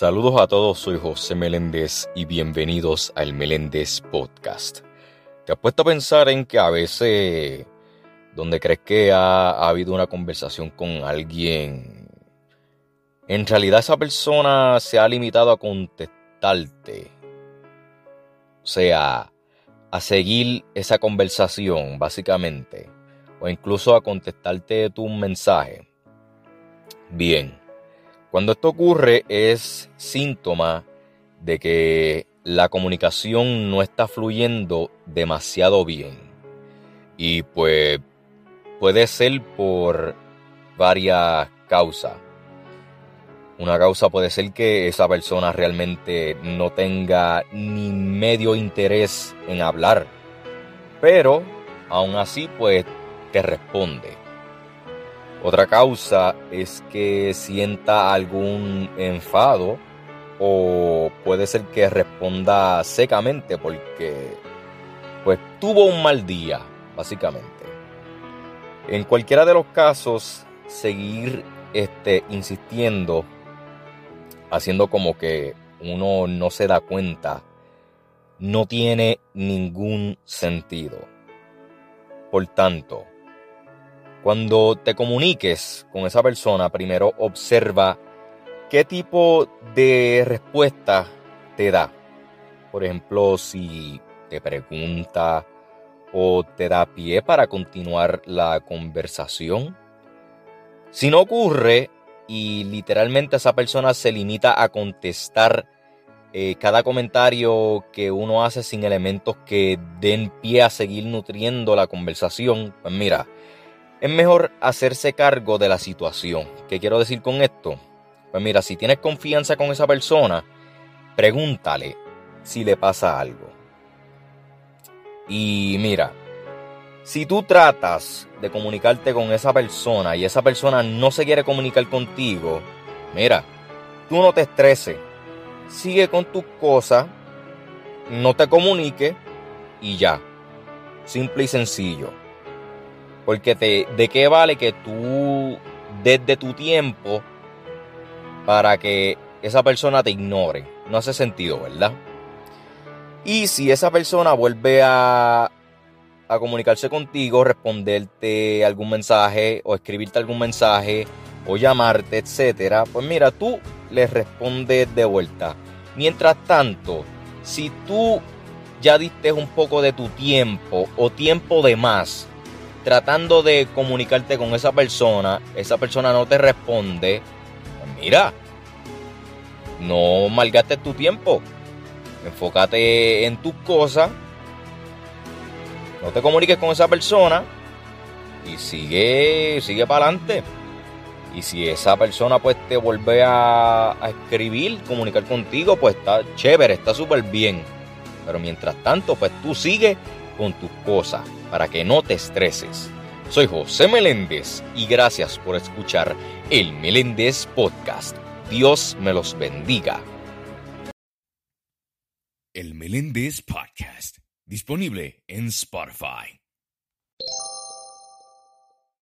Saludos a todos, soy José Meléndez y bienvenidos al Meléndez Podcast. ¿Te has puesto a pensar en que a veces, donde crees que ha, ha habido una conversación con alguien, en realidad esa persona se ha limitado a contestarte? O sea, a seguir esa conversación, básicamente, o incluso a contestarte tu mensaje. Bien cuando esto ocurre es síntoma de que la comunicación no está fluyendo demasiado bien. Y pues puede ser por varias causas. Una causa puede ser que esa persona realmente no tenga ni medio interés en hablar. Pero aún así pues te responde. Otra causa es que sienta algún enfado o puede ser que responda secamente porque pues tuvo un mal día, básicamente. En cualquiera de los casos, seguir este, insistiendo, haciendo como que uno no se da cuenta, no tiene ningún sentido. Por tanto, cuando te comuniques con esa persona, primero observa qué tipo de respuesta te da. Por ejemplo, si te pregunta o te da pie para continuar la conversación. Si no ocurre y literalmente esa persona se limita a contestar eh, cada comentario que uno hace sin elementos que den pie a seguir nutriendo la conversación, pues mira, es mejor hacerse cargo de la situación. ¿Qué quiero decir con esto? Pues mira, si tienes confianza con esa persona, pregúntale si le pasa algo. Y mira, si tú tratas de comunicarte con esa persona y esa persona no se quiere comunicar contigo, mira, tú no te estreses. Sigue con tus cosas, no te comunique y ya. Simple y sencillo. Porque te, ¿de qué vale que tú desde tu tiempo para que esa persona te ignore? No hace sentido, ¿verdad? Y si esa persona vuelve a, a comunicarse contigo, responderte algún mensaje o escribirte algún mensaje o llamarte, etcétera, pues mira, tú le respondes de vuelta. Mientras tanto, si tú ya diste un poco de tu tiempo o tiempo de más tratando de comunicarte con esa persona, esa persona no te responde, pues mira, no malgastes tu tiempo. Enfócate en tus cosas. No te comuniques con esa persona y sigue, sigue para adelante. Y si esa persona pues te vuelve a, a escribir, comunicar contigo, pues está chévere, está súper bien. Pero mientras tanto, pues tú sigue con tus cosas para que no te estreses. Soy José Meléndez y gracias por escuchar el Meléndez Podcast. Dios me los bendiga. El Meléndez Podcast, disponible en Spotify.